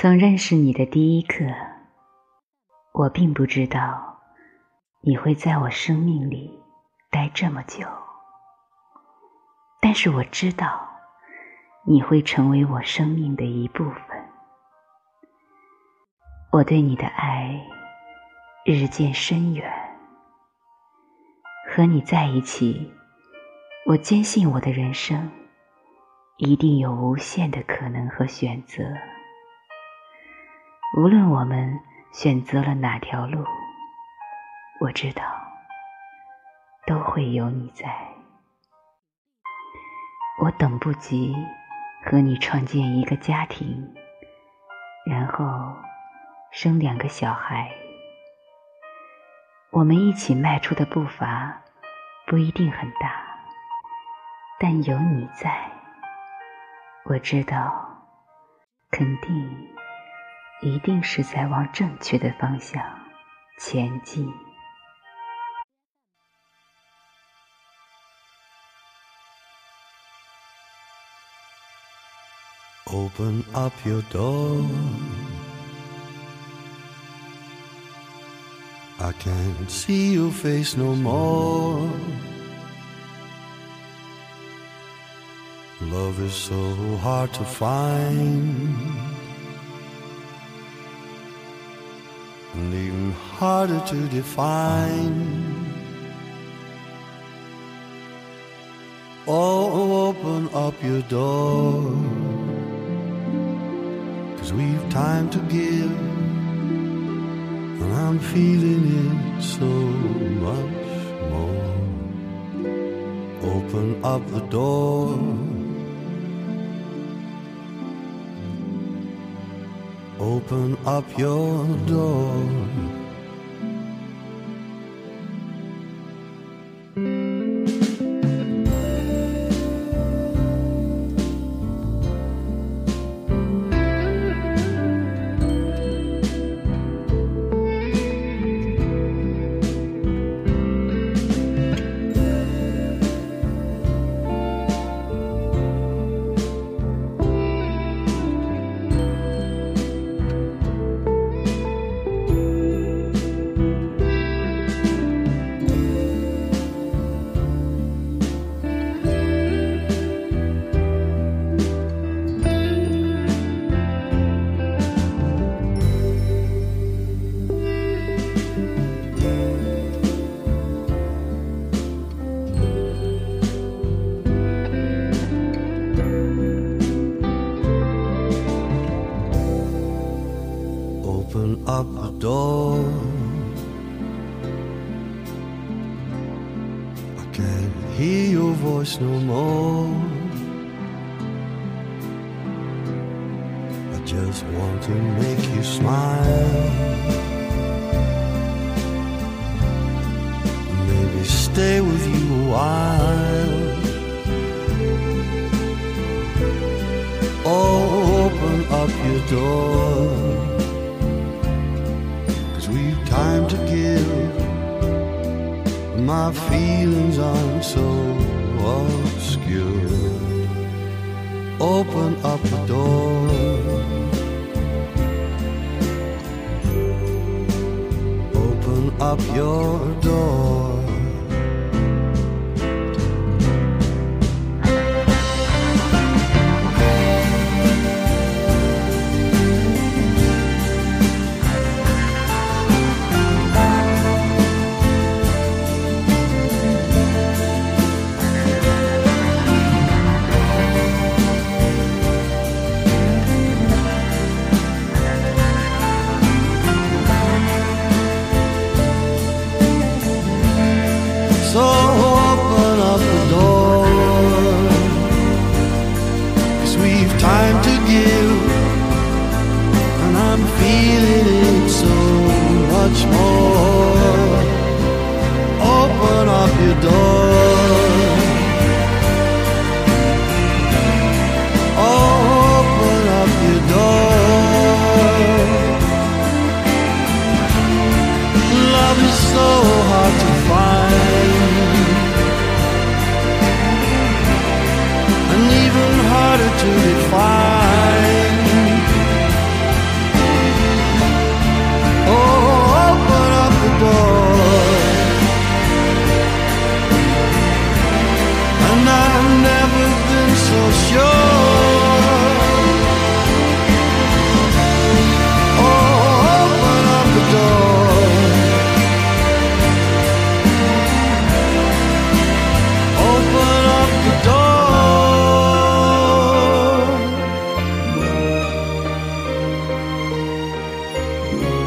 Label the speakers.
Speaker 1: 从认识你的第一刻，我并不知道你会在我生命里待这么久。但是我知道，你会成为我生命的一部分。我对你的爱日渐深远。和你在一起，我坚信我的人生一定有无限的可能和选择。无论我们选择了哪条路，我知道都会有你在。我等不及和你创建一个家庭，然后生两个小孩。我们一起迈出的步伐不一定很大，但有你在，我知道肯定。一定是在往正确的方向前进。
Speaker 2: and even harder to define. Oh, open up your door, cause we've time to give, and I'm feeling it so much more. Open up the door Open up your door. open up your door. I can't hear your voice no more. I just want to make you smile. Maybe stay with you a while. Oh, open up your door. my feelings aren't so obscure. Open up the door. Open up your door. time to give And I'm feeling it so much more Open up your door Open up your door Love is so find. Oh, open up the door, and I've never been so sure. you